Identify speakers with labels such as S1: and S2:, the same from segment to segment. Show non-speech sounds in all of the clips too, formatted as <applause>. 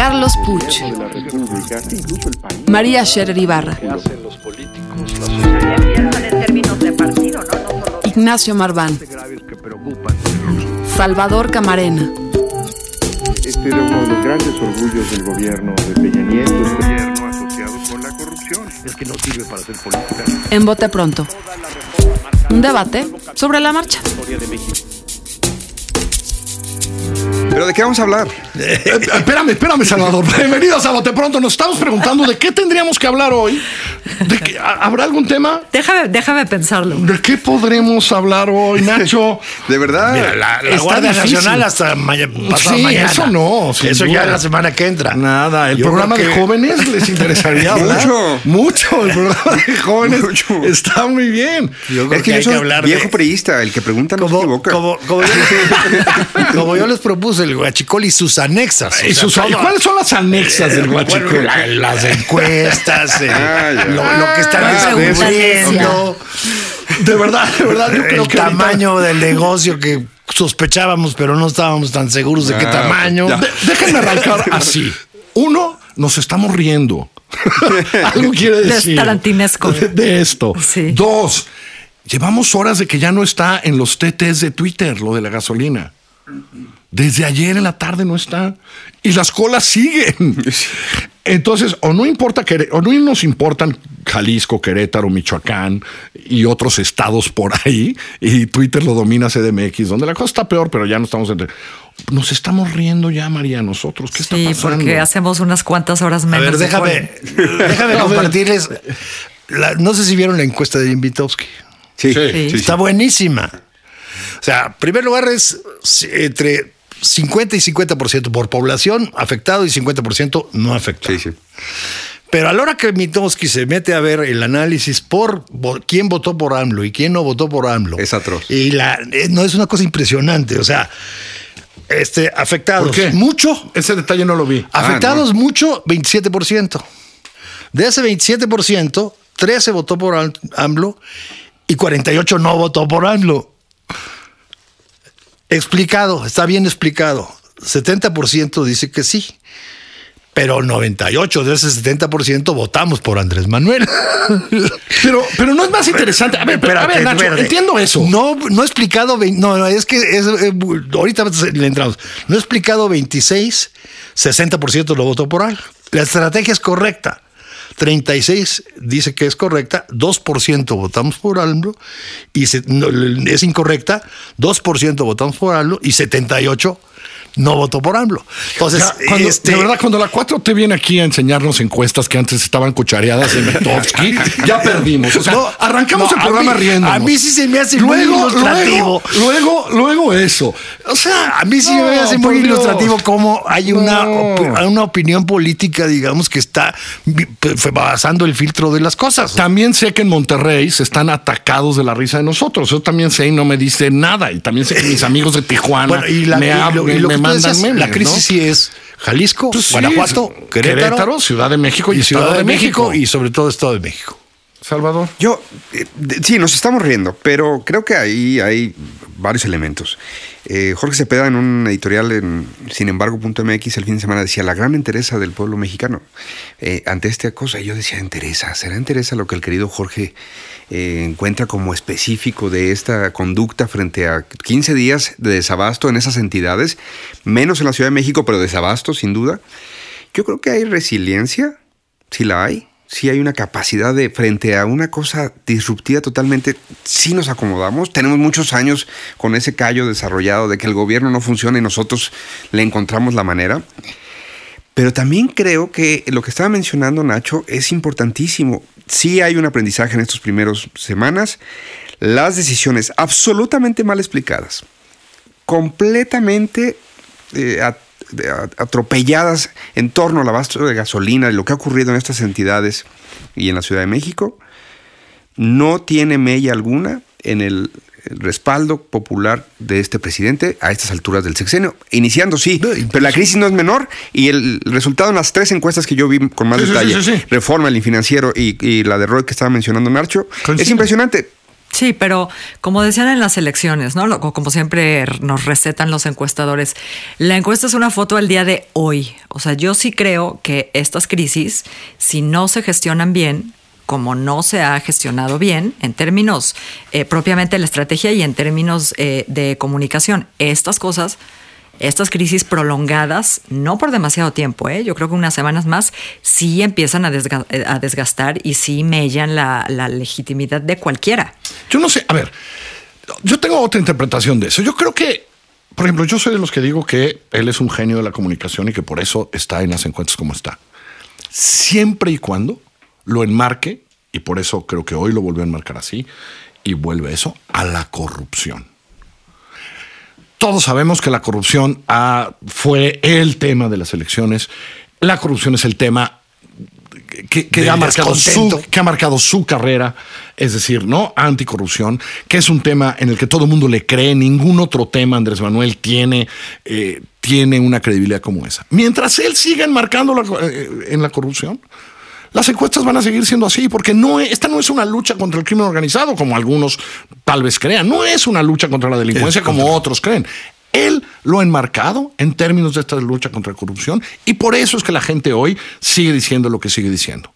S1: Carlos Puch, María Scherer Ibarra, Ignacio Marván, Salvador Camarena.
S2: Este era uno de los grandes orgullos del gobierno de Peña Nieto, este gobierno asociado con la corrupción. Es que no sirve para hacer política.
S1: En Bote Pronto. Un debate sobre la marcha.
S3: ¿Pero de qué vamos a hablar?
S4: Eh, espérame, espérame, Salvador. Bienvenidos a Bote Pronto. Nos estamos preguntando de qué tendríamos que hablar hoy. ¿De qué- ¿Habrá algún tema?
S5: Déjame, déjame pensarlo.
S4: ¿De qué podremos hablar hoy, Nacho? <laughs>
S3: ¿De verdad?
S6: Mira, la, la
S4: Está
S6: Guardia
S4: difícil.
S6: Nacional hasta maya- pasado
S4: Sí,
S6: mañana.
S4: eso no,
S6: Eso ya
S4: duda.
S6: es la semana que entra.
S4: Nada, el
S6: Yo
S4: programa de
S6: que-
S4: jóvenes les <laughs> interesaría hablar.
S3: Mucho.
S4: Mucho, el programa de jóvenes
S3: Mucho.
S4: está muy bien.
S6: Yo creo
S3: Es que
S6: hay
S3: yo soy
S6: que hablar
S3: viejo
S6: de-
S3: priista, el que pregunta no se
S6: Como,
S3: equivoca.
S6: como, como, yo, <laughs> como yo les propuse el guachicol y sus anexas. o
S4: ¿Y,
S6: sea,
S4: sus-
S6: todo-
S4: ¿y cuáles son las anexas del
S6: Bueno,
S4: guachicol?
S6: la- las encuestas, <laughs> el-
S3: Ah,
S6: lo, lo que están
S3: Ah,
S6: descubriendo,
S4: De verdad, de verdad, yo creo
S6: el
S4: que ahorita-
S6: tamaño del negocio que sospechábamos, pero no estábamos tan seguros de qué
S3: Ah,
S6: tamaño.
S4: De- déjenme arrancar <laughs> así. Uno, nos estamos riendo. <laughs> Algo quiere decir.
S5: tarantinesco.
S4: De, de esto.
S5: Sí.
S4: Dos, llevamos horas de que ya no está en los TTs de Twitter, lo de la gasolina. Desde ayer en la tarde no está. Y las colas siguen. <laughs> Entonces, o no importa que, o no nos importan Jalisco, Querétaro, Michoacán y otros estados por ahí, y Twitter lo domina CDMX, donde la cosa está peor, pero ya no estamos entre. Nos estamos riendo ya, María, nosotros. ¿Qué está
S5: Sí,
S4: pasando?
S5: porque hacemos unas cuantas horas
S6: A
S5: menos.
S6: ver,
S5: de
S6: déjame, <laughs> déjame <laughs>
S4: A ver.
S6: compartirles. la- no sé si vieron la encuesta de Jim Vitowski.
S3: Sí,
S4: Sí.
S3: sí.
S6: Está buenísima. O sea, en primer lugar es sí, entre 50 y 50% por población afectado y 50% no afectado.
S3: Sí, sí.
S6: Pero a la hora que Mitowski se mete a ver el análisis por quién votó por AMLO y quién no votó por AMLO.
S3: Es atroz.
S6: Y la, eh, no es una cosa impresionante. O sea, este, afectados
S4: ¿Por qué?
S6: mucho,
S4: Ese detalle no lo vi.
S6: Afectados mucho, 27%. De ese 27%, 13 votó por Am- AMLO y 48 no votó por AMLO. Explicado, está bien explicado. 70% dice que sí. Pero 98 de ese 70% votamos por Andrés Manuel. <laughs>
S4: Pero, pero no es más interesante. A ver, pero, a ver, Nacho, entiendo eso.
S6: No, no he explicado. No, no, es que es, eh, ahorita le entramos. No he explicado 26, 60% lo votó por AMLO. La estrategia es correcta. 36 dice que es correcta, 2% votamos por AMLO y se- no, es incorrecta, 2% votamos por AMLO y 78 no votó por AMLO. Entonces,
S4: Ya, cuando-
S6: este,
S4: de verdad, cuando la 4T viene aquí a enseñarnos encuestas que antes estaban cuchareadas en Mitofsky, <laughs> ya perdimos. O sea,
S6: No,
S4: arrancamos
S6: no,
S4: el programa riendo.
S6: a mí sí se me hace muy ilustrativo.
S4: Luego, luego, luego eso. O sea,
S6: A mí sí
S4: no,
S6: me hace muy
S4: Dios.
S6: ilustrativo cómo hay una, una opinión política, digamos, que está vi- p- basando el filtro de las cosas.
S4: También sé que en Monterrey se están atacados de la risa de nosotros. Yo también sé y no me dice nada. Y también sé que mis amigos de Tijuana
S6: Bueno, y, la,
S4: me,
S6: y lo, y
S4: me-
S6: lo
S4: me mandan memes,
S6: la crisis
S4: ¿no?
S6: sí es Jalisco,
S4: Pues sí,
S6: Guanajuato, Querétaro,
S4: Ciudad de México y,
S6: Ciudad de México y sobre todo Estado de México.
S4: Salvador.
S3: Yo, eh, de- sí, nos estamos riendo, pero creo que ahí hay varios elementos. Eh, Jorge Cepeda en un editorial en sinembargo.mx el fin de semana decía la gran entereza del pueblo mexicano eh, ante esta cosa. Yo decía, entereza, ¿será entereza lo que el querido Jorge eh, encuentra como específico de esta conducta frente a 15 días de desabasto en esas entidades? Menos en la Ciudad de México, pero desabasto sin duda. Yo creo que hay resiliencia, si la hay, si hay una capacidad de, frente a una cosa disruptiva totalmente, si nos acomodamos. Tenemos muchos años con ese callo desarrollado de que el gobierno no funciona y nosotros le encontramos la manera. Pero también creo que lo que estaba mencionando Nacho es importantísimo. Sí hay un aprendizaje en estos primeros semanas. Las decisiones absolutamente mal explicadas, completamente eh, atropelladas en torno al abasto de gasolina y lo que ha ocurrido en estas entidades y en la Ciudad de México, no tiene mella alguna en el, el respaldo popular de este presidente a estas alturas del sexenio. Iniciando, sí, pero la crisis no es menor y el resultado en las tres encuestas que yo vi con más
S4: Sí,
S3: detalle,
S4: sí, sí, sí.
S3: Reforma, el Infinanciero y, y la de Roy que estaba mencionando Narcho, es impresionante.
S5: Sí, pero como decían en las elecciones, ¿no? Como siempre nos recetan los encuestadores, la encuesta es una foto al día de hoy. O sea, yo sí creo que estas crisis, si no se gestionan bien, como no se ha gestionado bien en términos eh, propiamente de la estrategia y en términos eh, de comunicación, estas cosas, estas crisis prolongadas, no por demasiado tiempo, ¿eh? yo creo que unas semanas más, sí empiezan a, desga- a desgastar y sí mellan la, la legitimidad de cualquiera.
S4: Yo no sé, a ver, yo tengo otra interpretación de eso. Yo creo que, por ejemplo, yo soy de los que digo que él es un genio de la comunicación y que por eso está en las encuestas como está. Siempre y cuando lo enmarque, y por eso creo que hoy lo volvió a enmarcar así, y vuelve eso a la corrupción. Todos sabemos que la corrupción ah, fue el tema de las elecciones. La corrupción es el tema que, ha marcado su, que ha marcado su carrera, es decir, ¿no? Anticorrupción, que es un tema en el que todo el mundo le cree, ningún otro tema, Andrés Manuel, tiene, eh, tiene una credibilidad como esa. Mientras él siga enmarcando la eh, en la corrupción, las encuestas van a seguir siendo así, porque no es- esta no es una lucha contra el crimen organizado, como algunos tal vez crean, no es una lucha contra la delincuencia como otros creen. Él lo ha enmarcado en términos de esta lucha contra la corrupción y por eso es que la gente hoy sigue diciendo lo que sigue diciendo.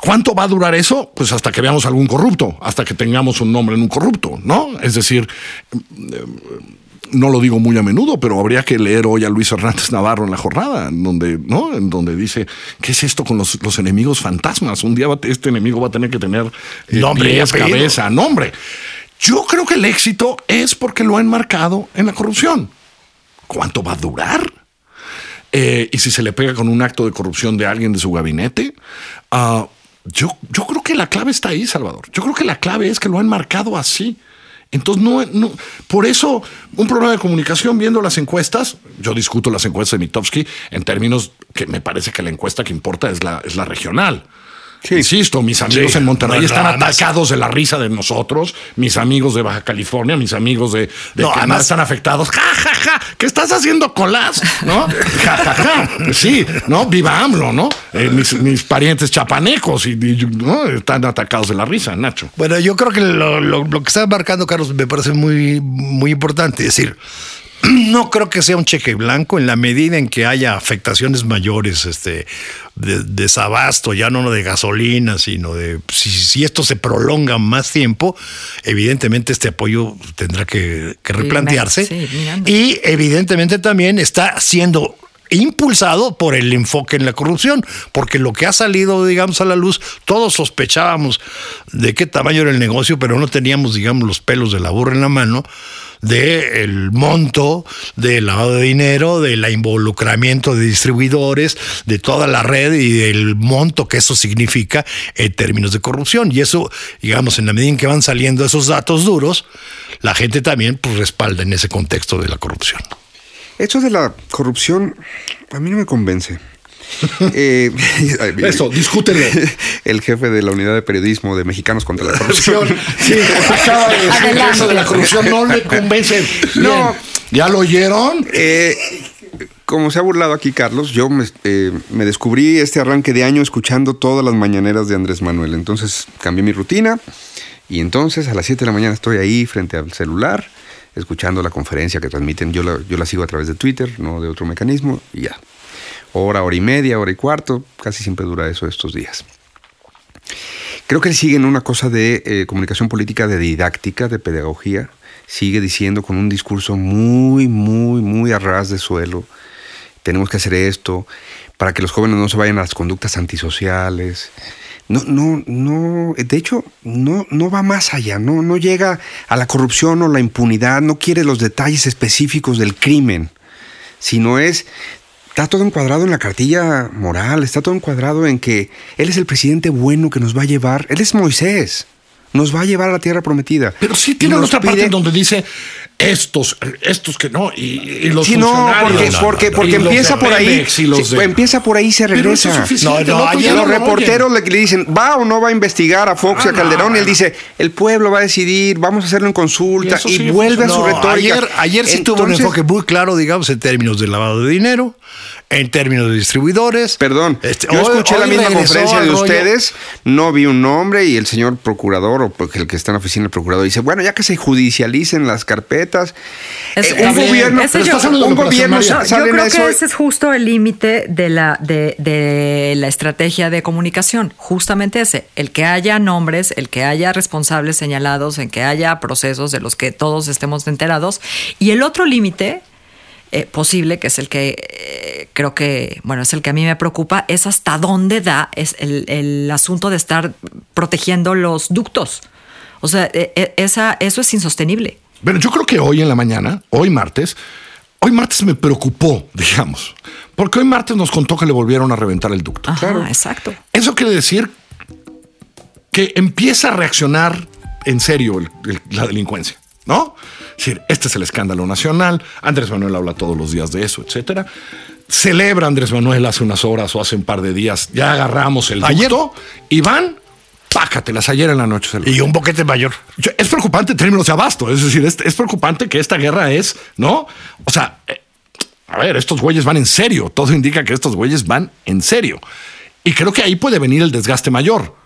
S4: ¿Cuánto va a durar eso? Pues hasta que veamos algún corrupto, hasta que tengamos un nombre en un corrupto, ¿no? Es decir, no lo digo muy a menudo, pero habría que leer hoy a Luis Hernández Navarro en la jornada, en donde, ¿no? En donde dice, ¿qué es esto con los, los enemigos fantasmas? Un día va- este enemigo va a tener que tener eh,
S6: Nombre y
S4: pies, cabeza, nombre. Yo creo que el éxito es porque lo ha enmarcado en la corrupción. ¿Cuánto va a durar? Eh, y si se le pega con un acto de corrupción de alguien de su gabinete, ah, yo, yo creo que la clave está ahí, Salvador. Yo creo que la clave es que lo han marcado así. Entonces, no, por eso, un programa de comunicación viendo las encuestas, yo discuto las encuestas de Mitofsky en términos que me parece que la encuesta que importa es la, es la regional. Insisto, mis amigos
S6: Sí,
S4: en Monterrey
S6: no,
S4: están atacados de la risa de nosotros, mis amigos de Baja California, mis amigos de, de
S6: No,
S4: que
S6: además-
S4: están afectados. Ja, ja, ja, ¿qué estás haciendo colas? ¿No? Ja, ja, ja. Sí, ¿no? Viva AMLO, ¿no? Eh, mis, mis parientes chapanecos y, y, ¿no? están atacados de la risa, Nacho.
S6: Bueno, yo creo que lo, lo- lo que está marcando Carlos me parece muy, muy importante. Es decir, <clears throat> no creo que sea un cheque blanco en la medida en que haya afectaciones mayores, este, de desabasto, ya no de gasolina, sino de si, si esto se prolonga más tiempo, evidentemente este apoyo tendrá que, que replantearse.
S5: Sí,
S6: y evidentemente también está siendo impulsado por el enfoque en la corrupción, porque lo que ha salido, digamos, a la luz, todos sospechábamos de qué tamaño era el negocio, pero no teníamos, digamos, los pelos de la burra en la mano de el monto del lavado de dinero, del involucramiento de distribuidores, de toda la red y del monto que eso significa en términos de corrupción. Y eso, digamos, en la medida en que van saliendo esos datos duros, la gente también pues, respalda en ese contexto de la corrupción.
S3: Esto de la corrupción a mí no me convence. <laughs> Eh,
S4: Eso, discútelo. <laughs>
S3: El jefe de la unidad de periodismo de Mexicanos contra la Corrupción.
S4: Sí, acaba de decir que
S5: Adelante.
S4: eso de la corrupción no le convence. <laughs>
S3: No.
S4: Bien. ¿Ya lo oyeron?
S3: Eh, como se ha burlado aquí Carlos, yo me, eh, me descubrí este arranque de año escuchando todas las mañaneras de Andrés Manuel. Entonces cambié mi rutina y entonces a las 7 de la mañana estoy ahí frente al celular escuchando la conferencia que transmiten. Yo la, yo la sigo a través de Twitter, no de otro mecanismo, y ya. Hora, hora y media, hora y cuarto, casi siempre dura eso estos días. Creo que él sigue en una cosa de eh, comunicación política, de didáctica, de pedagogía. Sigue diciendo con un discurso muy, muy, muy a ras de suelo. Tenemos que hacer esto para que los jóvenes no se vayan a las conductas antisociales. No, no, no. De hecho, no, no va más allá. No, no llega a la corrupción o la impunidad. No quiere los detalles específicos del crimen. Sino es Está todo encuadrado en la cartilla moral, está todo encuadrado en que él es el presidente bueno que nos va a llevar. Él es Moisés. Nos va a llevar a la tierra prometida.
S4: Pero sí tiene otra parte
S3: pide-
S4: en donde dice estos, estos que no, y, y los
S3: Sí, no, porque,
S4: funcionarios,
S3: porque,
S4: y
S3: porque empieza por ahí. Sí, Empieza por ahí y se
S4: Pero eso es
S3: regresa.
S4: suficiente,
S6: No, no, ayer
S3: los
S4: no lo
S3: reporteros le, le dicen, ¿va o no va a investigar a Fox y a
S4: Ah,
S3: Calderón?
S4: no,
S3: y él
S4: no.
S3: dice, el pueblo va a decidir, vamos a hacerlo en consulta.
S4: Y
S3: vuelve a su
S6: No,
S3: retórica.
S6: ayer, ayer sí tuvo un enfoque muy claro, digamos, en términos de lavado de dinero, en términos de distribuidores.
S3: Perdón,
S6: Este,
S3: yo
S6: hoy-
S3: escuché la
S6: hoy
S3: misma conferencia de ustedes, no vi un nombre y el señor procurador o pues, el que está en la oficina del procurador dice, bueno, ya que se judicialicen las carpetas,
S5: Es-
S3: eh, un gobierno,
S5: ese yo-
S3: un gobierno
S5: Yo creo
S3: eso
S5: que ese es justo el límite de la, de, de la estrategia de comunicación, justamente ese, el que haya nombres, el que haya responsables señalados, en que haya procesos de los que todos estemos enterados, y el otro límite eh, posible, que es el que eh, creo que, bueno, es el que a mí me preocupa, es hasta dónde da es el, el asunto de estar protegiendo los ductos. O sea, eh, eh, esa, eso es insostenible.
S4: Pero yo creo que hoy en la mañana, hoy martes, hoy martes me preocupó, digamos, porque hoy martes nos contó que le volvieron a reventar el ducto.
S5: Ajá, exacto.
S4: Eso quiere decir que empieza a reaccionar en serio el- el- la delincuencia, ¿no? Es decir, este es el escándalo nacional, Andrés Manuel habla todos los días de eso, etcétera. Celebra Andrés Manuel hace unas horas o hace un par de días, ya agarramos el
S6: Ayer.
S4: y van, pácatelas, ayer en la noche se
S6: Y un boquete mayor.
S4: yo- es preocupante en términos de abasto. Es decir, es, es preocupante que esta guerra es, ¿no? O sea, eh, a ver, estos güeyes van en serio. Todo indica que estos güeyes van en serio. Y creo que ahí puede venir el desgaste mayor.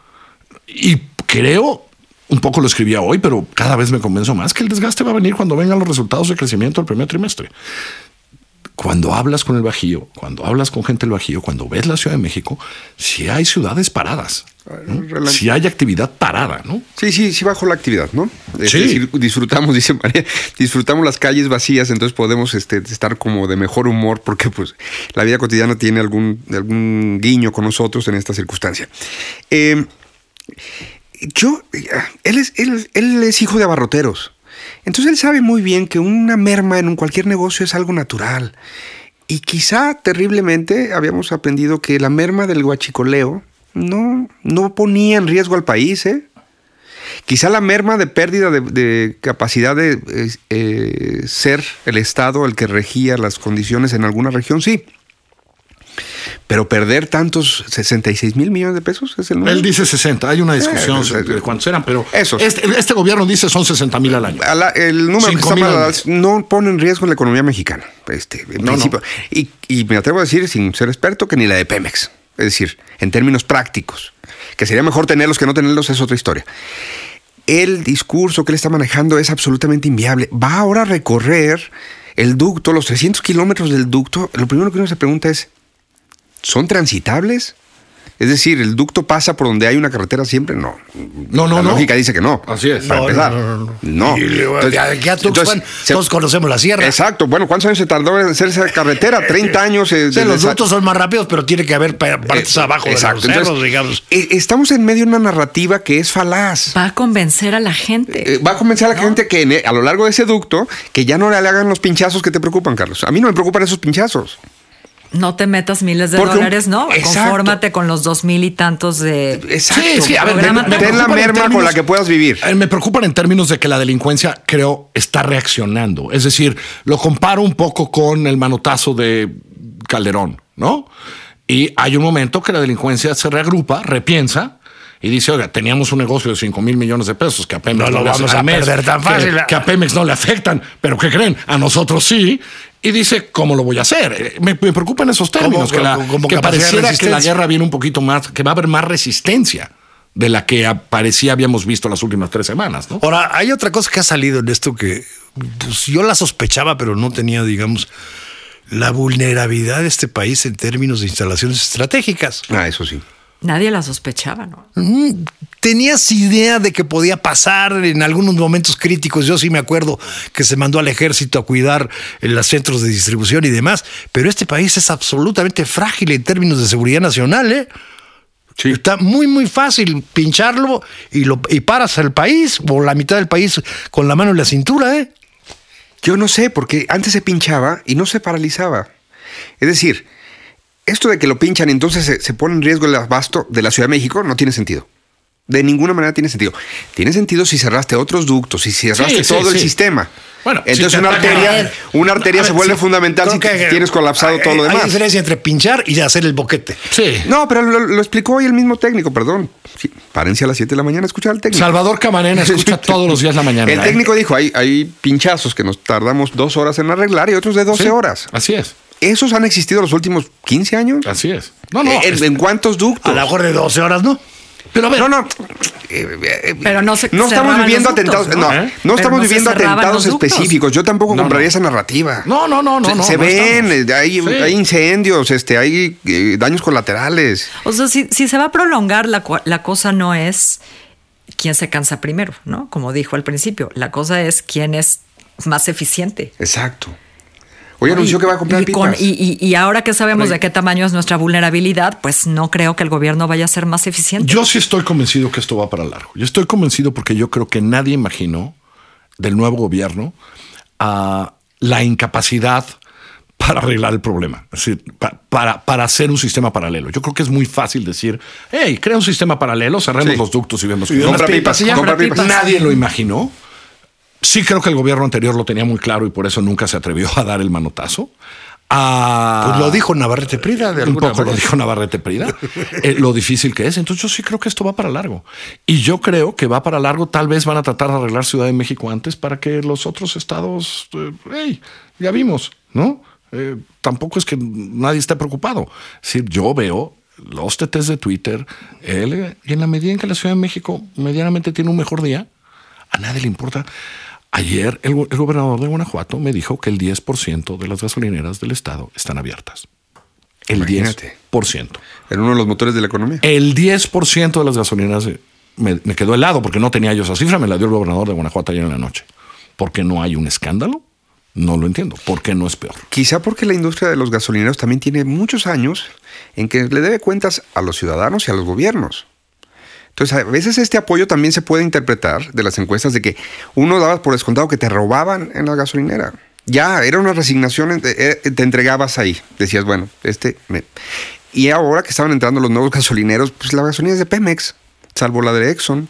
S4: Y creo, un poco lo escribía hoy, pero cada vez me convenzo más que el desgaste va a venir cuando vengan los resultados de crecimiento del primer trimestre. Cuando hablas con el Bajío, cuando hablas con gente del Bajío, cuando ves la Ciudad de México, si hay ciudades paradas, si hay actividad parada, ¿no?
S3: Sí, sí, sí bajó la actividad, ¿no? Es
S4: Sí.
S3: decir, disfrutamos, <laughs> dice María, disfrutamos las calles vacías, entonces podemos este, estar como de mejor humor porque pues la vida cotidiana tiene algún, algún guiño con nosotros en esta circunstancia. Eh, yo, él es, él, él es hijo de abarroteros. Entonces él sabe muy bien que una merma en cualquier negocio es algo natural. Y quizá terriblemente habíamos aprendido que la merma del guachicoleo no, no ponía en riesgo al país, ¿eh? Quizá la merma de pérdida de, de capacidad de eh, eh, ser el Estado el que regía las condiciones en alguna región, sí. Pero perder tantos 66 mil millones de pesos es el número.
S4: Él dice 60, hay una discusión
S3: Eh,
S4: sobre de cuántos eran, pero
S3: Esos.
S4: Este, este gobierno dice son 60 mil al año.
S3: A la- el número que está mal no pone en riesgo la economía mexicana. Este, en
S4: No,
S3: principio. Y, y me atrevo a decir, sin ser experto, que ni la de Pemex. Es decir, en términos prácticos. Que sería mejor tenerlos que no tenerlos es otra historia. El discurso que él está manejando es absolutamente inviable. Va ahora a recorrer el ducto, los 300 kilómetros del ducto. Lo primero que uno se pregunta es, ¿son transitables? Es decir, ¿el ducto pasa por donde hay una carretera siempre? No.
S4: No, no,
S3: la
S4: no.
S3: lógica dice que no.
S4: Así es.
S3: Para
S6: No,
S3: empezar.
S6: no, no, no.
S3: No. Entonces-
S6: ya- ya tú,
S3: entonces,
S6: Juan,
S3: se-
S6: todos conocemos la sierra.
S3: Exacto. Bueno, ¿cuántos años se tardó en hacer esa carretera? 30 años. eh,
S6: O sea,
S3: de-
S6: los ductos son más rápidos, pero tiene que haber pa- partes
S3: Eh,
S6: abajo
S3: exacto.
S6: de los cerros,
S3: Entonces,
S6: digamos.
S3: eh, Estamos en medio de una narrativa que es falaz.
S5: Va a convencer a la gente.
S3: Eh, va a convencer a la gente que en- e, a lo largo de ese ducto que ya no le hagan los pinchazos que te preocupan, Carlos. A mí no me preocupan esos pinchazos.
S5: No te metas miles de
S3: Porque un-
S5: dólares, ¿no?
S3: Exacto.
S5: Confórmate con los dos mil y tantos de.
S3: Exacto.
S4: Sí, sí, a ver, me- me
S3: Ten la
S4: preocupan en
S3: merma con
S4: términos-
S3: la que puedas vivir.
S4: Eh, Me preocupan en términos de que la delincuencia, creo, está reaccionando. Es decir, lo comparo un poco con el manotazo de Calderón, ¿no? Y hay un momento que la delincuencia se reagrupa, repiensa. Y dice, oiga, teníamos un negocio de 5 mil millones de pesos que a Pemex
S6: No lo
S4: le-
S6: vamos
S4: al
S6: a perder tan
S4: que-
S6: fácil.
S4: Que, a Pemex no le afectan, pero ¿qué creen? A nosotros sí. Y dice, ¿cómo lo voy a hacer? Eh, Me, me preocupan esos términos, que, la-
S6: como-
S4: que pareciera que la guerra viene un poquito más, que va a haber más resistencia de la que parecía habíamos visto las últimas tres semanas, ¿no?
S6: Ahora, hay otra cosa que ha salido en esto que pues, yo la sospechaba, pero no tenía, digamos, la vulnerabilidad de este país en términos de instalaciones estratégicas.
S3: Ah, eso sí.
S5: Nadie la sospechaba, ¿no?
S6: Tenías idea de que podía pasar en algunos momentos críticos. Yo sí me acuerdo que se mandó al ejército a cuidar en los centros de distribución y demás, pero este país es absolutamente frágil en términos de seguridad nacional, ¿eh? Está muy, muy fácil pincharlo y, lo, y paras al país o la mitad del país con la mano en la cintura, ¿eh?
S3: Yo no sé, porque antes se pinchaba y no se paralizaba. Es decir, esto de que lo pinchan entonces se, se pone en riesgo el abasto de la Ciudad de México no tiene sentido. De ninguna manera tiene sentido. Tiene sentido si cerraste otros ductos, si cerraste
S4: Sí, sí,
S3: todo el
S4: sí.
S3: sistema.
S4: Bueno,
S3: entonces
S4: si
S3: una arteria, una arteria se vuelve fundamental si
S6: que-
S3: tienes colapsado todo lo demás.
S6: Hay diferencia entre pinchar y hacer el boquete.
S4: Sí.
S3: No, pero lo, lo explicó hoy el mismo técnico, perdón. Sí, párense a las 7 de la mañana a escuchar al técnico.
S4: Salvador Camarena escucha <laughs> todos los días la mañana.
S3: El
S4: ¿eh?
S3: técnico dijo, hay, hay pinchazos que nos tardamos dos horas en arreglar y otros de 12
S4: Sí,
S3: horas.
S4: Así es,
S3: ¿Esos han existido los últimos 15 años?
S4: así es. No, no.
S3: ¿En,
S4: es-
S3: en cuántos ductos?
S6: A lo mejor de 12 horas, ¿no?
S4: pero a ver,
S3: No, no. eh, eh,
S5: Pero no se
S3: no estamos viviendo
S5: ductos,
S3: atentados.
S5: ¿no?
S3: No,
S4: ¿Eh?
S3: no estamos
S5: no
S3: viviendo atentados específicos. Yo tampoco
S4: No,
S3: compraría
S4: no.
S3: esa narrativa.
S4: No, no, no, no.
S3: se
S4: no,
S3: se
S4: no
S3: ven, eh, hay,
S4: Sí.
S3: hay incendios, este, hay eh, daños colaterales.
S5: O sea, si, si se va a prolongar, la cosa no es quién se cansa primero, ¿no? Como dijo al principio, la cosa es quién es más eficiente.
S3: Exacto. Hoy anunció
S5: Y-
S3: que va a comprar
S5: y, con-
S3: pipas.
S5: y- y- y ahora que sabemos de qué tamaño es nuestra vulnerabilidad, pues no creo que el gobierno vaya a ser más eficiente.
S4: Yo sí estoy convencido que esto va para largo. Yo estoy convencido porque yo creo que nadie imaginó del nuevo gobierno a la incapacidad para arreglar el problema, es decir, pa- para, para hacer un sistema paralelo. Yo creo que es muy fácil decir, hey, crea un sistema paralelo, cerremos
S3: Sí.
S4: los ductos y vemos
S3: compra
S4: pasa".
S3: pipas, pipas.
S4: Nadie lo imaginó. Sí creo que el gobierno anterior lo tenía muy claro y por eso nunca se atrevió a dar el manotazo. Ah,
S6: Pues lo dijo Navarrete Prida de
S4: un poco lo
S6: manera.
S4: dijo Navarrete Prida, eh, lo difícil que es. Entonces yo sí creo que esto va para largo. Y yo creo que va para largo. Tal vez van a tratar de arreglar Ciudad de México antes para que los otros estados, eh, hey, ya vimos, ¿no? Eh, tampoco es que nadie esté preocupado. Es decir, yo veo los TTs de Twitter él, y en la medida en que la Ciudad de México medianamente tiene un mejor día, a nadie le importa. Ayer el, el gobernador de Guanajuato me dijo que el 10% de las gasolineras del estado están abiertas. El
S3: Imagínate.
S4: 10%.
S3: En uno de los motores de la economía.
S4: El 10% de las gasolineras eh, me, me quedó helado porque no tenía yo esa cifra, me la dio el gobernador de Guanajuato ayer en la noche. ¿Por qué no hay un escándalo? No lo entiendo. ¿Por qué no es peor?
S3: Quizá porque la industria de los gasolineros también tiene muchos años en que le debe cuentas a los ciudadanos y a los gobiernos. Entonces, a veces este apoyo también se puede interpretar de las encuestas de que uno daba por descontado que te robaban en la gasolinera. Ya, era una resignación, eh, eh, te entregabas ahí. Decías, bueno, este... me- Y ahora que estaban entrando los nuevos gasolineros, pues la gasolina es de Pemex, salvo la de Exxon.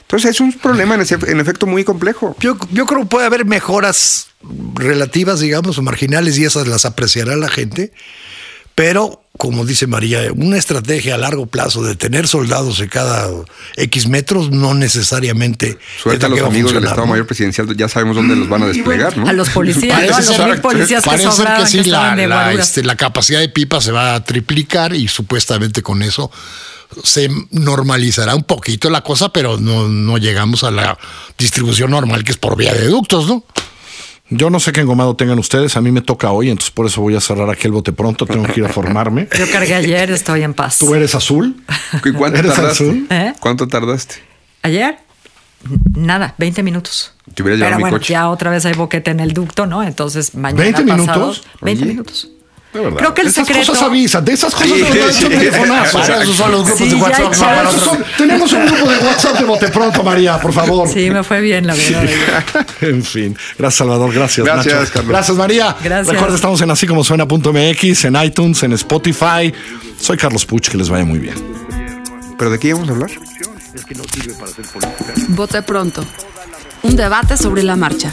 S3: Entonces es un problema en, efecto muy complejo.
S6: Yo, yo creo que puede haber mejoras relativas, digamos, o marginales, y esas las apreciará la gente. Pero, como dice María, una estrategia a largo plazo de tener soldados en cada X metros no necesariamente.
S3: Suelta a los amigos del Estado
S6: ¿no?
S3: Mayor Presidencial, ya sabemos dónde los van a desplegar, ¿no?
S5: A los policías, ¿no? a los mil policías que
S6: parece ser
S5: sobraban,
S6: que sí,
S5: que
S6: la,
S5: de
S6: este, la capacidad de pipa se va a triplicar y supuestamente con eso se normalizará un poquito la cosa, pero no, no llegamos a la distribución normal que es por vía de ductos, ¿no?
S4: Yo no sé qué engomado tengan ustedes, a mí me toca hoy, entonces por eso voy a cerrar aquí el bote pronto, tengo que ir a formarme. <laughs>
S5: Yo cargué ayer, estoy en paz.
S4: ¿Tú eres azul?
S3: ¿Y cuánto
S4: ¿Eres
S3: tardaste?
S4: azul?
S5: ¿Eh?
S3: ¿Cuánto tardaste?
S5: Ayer, nada, 20 minutos.
S3: Te hubiera llevado
S5: Pero
S3: mi
S5: bueno,
S3: coche.
S5: ya otra vez hay boquete en el ducto, ¿no? Entonces mañana
S4: 20
S5: pasado,
S4: minutos.
S5: 20
S3: Oye.
S5: minutos.
S4: De verdad.
S5: Creo que el
S4: esas
S5: secreto-
S4: cosas avisan, de esas cosas
S3: Sí,
S4: de verdad
S3: sí,
S4: son
S3: sí.
S4: telefonazos.
S6: Para eso son los grupos
S5: Sí,
S6: de
S5: ya
S6: WhatsApp.
S5: hay
S6: no, para
S5: chat.
S4: Esos
S6: otras-
S4: son- tenemos un grupo de WhatsApp de bote pronto, María, por favor.
S5: Sí, me fue bien, la verdad. <laughs>
S4: en fin. Gracias, Salvador. Gracias,
S3: Gracias,
S4: Nacho.
S3: Carlos.
S4: Gracias, María.
S5: Gracias.
S4: Recuerda, estamos en así como suena.mx, en iTunes, en Spotify. Soy Carlos Puch, que les vaya muy bien.
S3: ¿Pero de qué íbamos a hablar?
S1: Vote pronto. Un debate sobre la marcha.